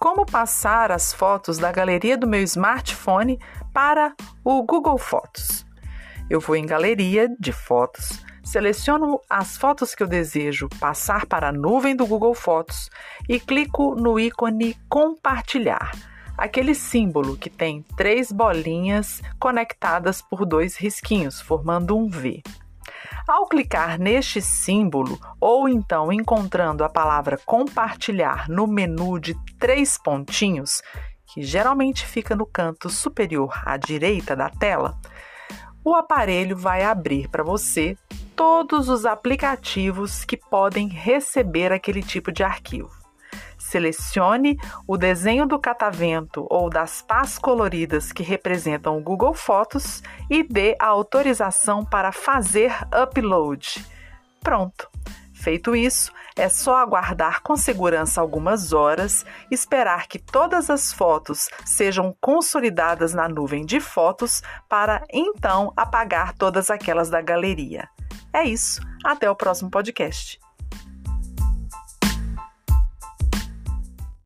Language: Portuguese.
como passar as fotos da galeria do meu smartphone para o Google Fotos. Eu vou em Galeria de Fotos, seleciono as fotos que eu desejo passar para a nuvem do Google Fotos e clico no ícone Compartilhar, aquele símbolo que tem três bolinhas conectadas por dois risquinhos, formando um V. Ao clicar neste símbolo ou então encontrando a palavra compartilhar no menu de três pontinhos, que geralmente fica no canto superior à direita da tela, o aparelho vai abrir para você todos os aplicativos que podem receber aquele tipo de arquivo. Selecione o desenho do catavento ou das pás coloridas que representam o Google Fotos e dê a autorização para fazer upload. Pronto! Feito isso, é só aguardar com segurança algumas horas, esperar que todas as fotos sejam consolidadas na nuvem de fotos para então apagar todas aquelas da galeria. É isso, até o próximo podcast.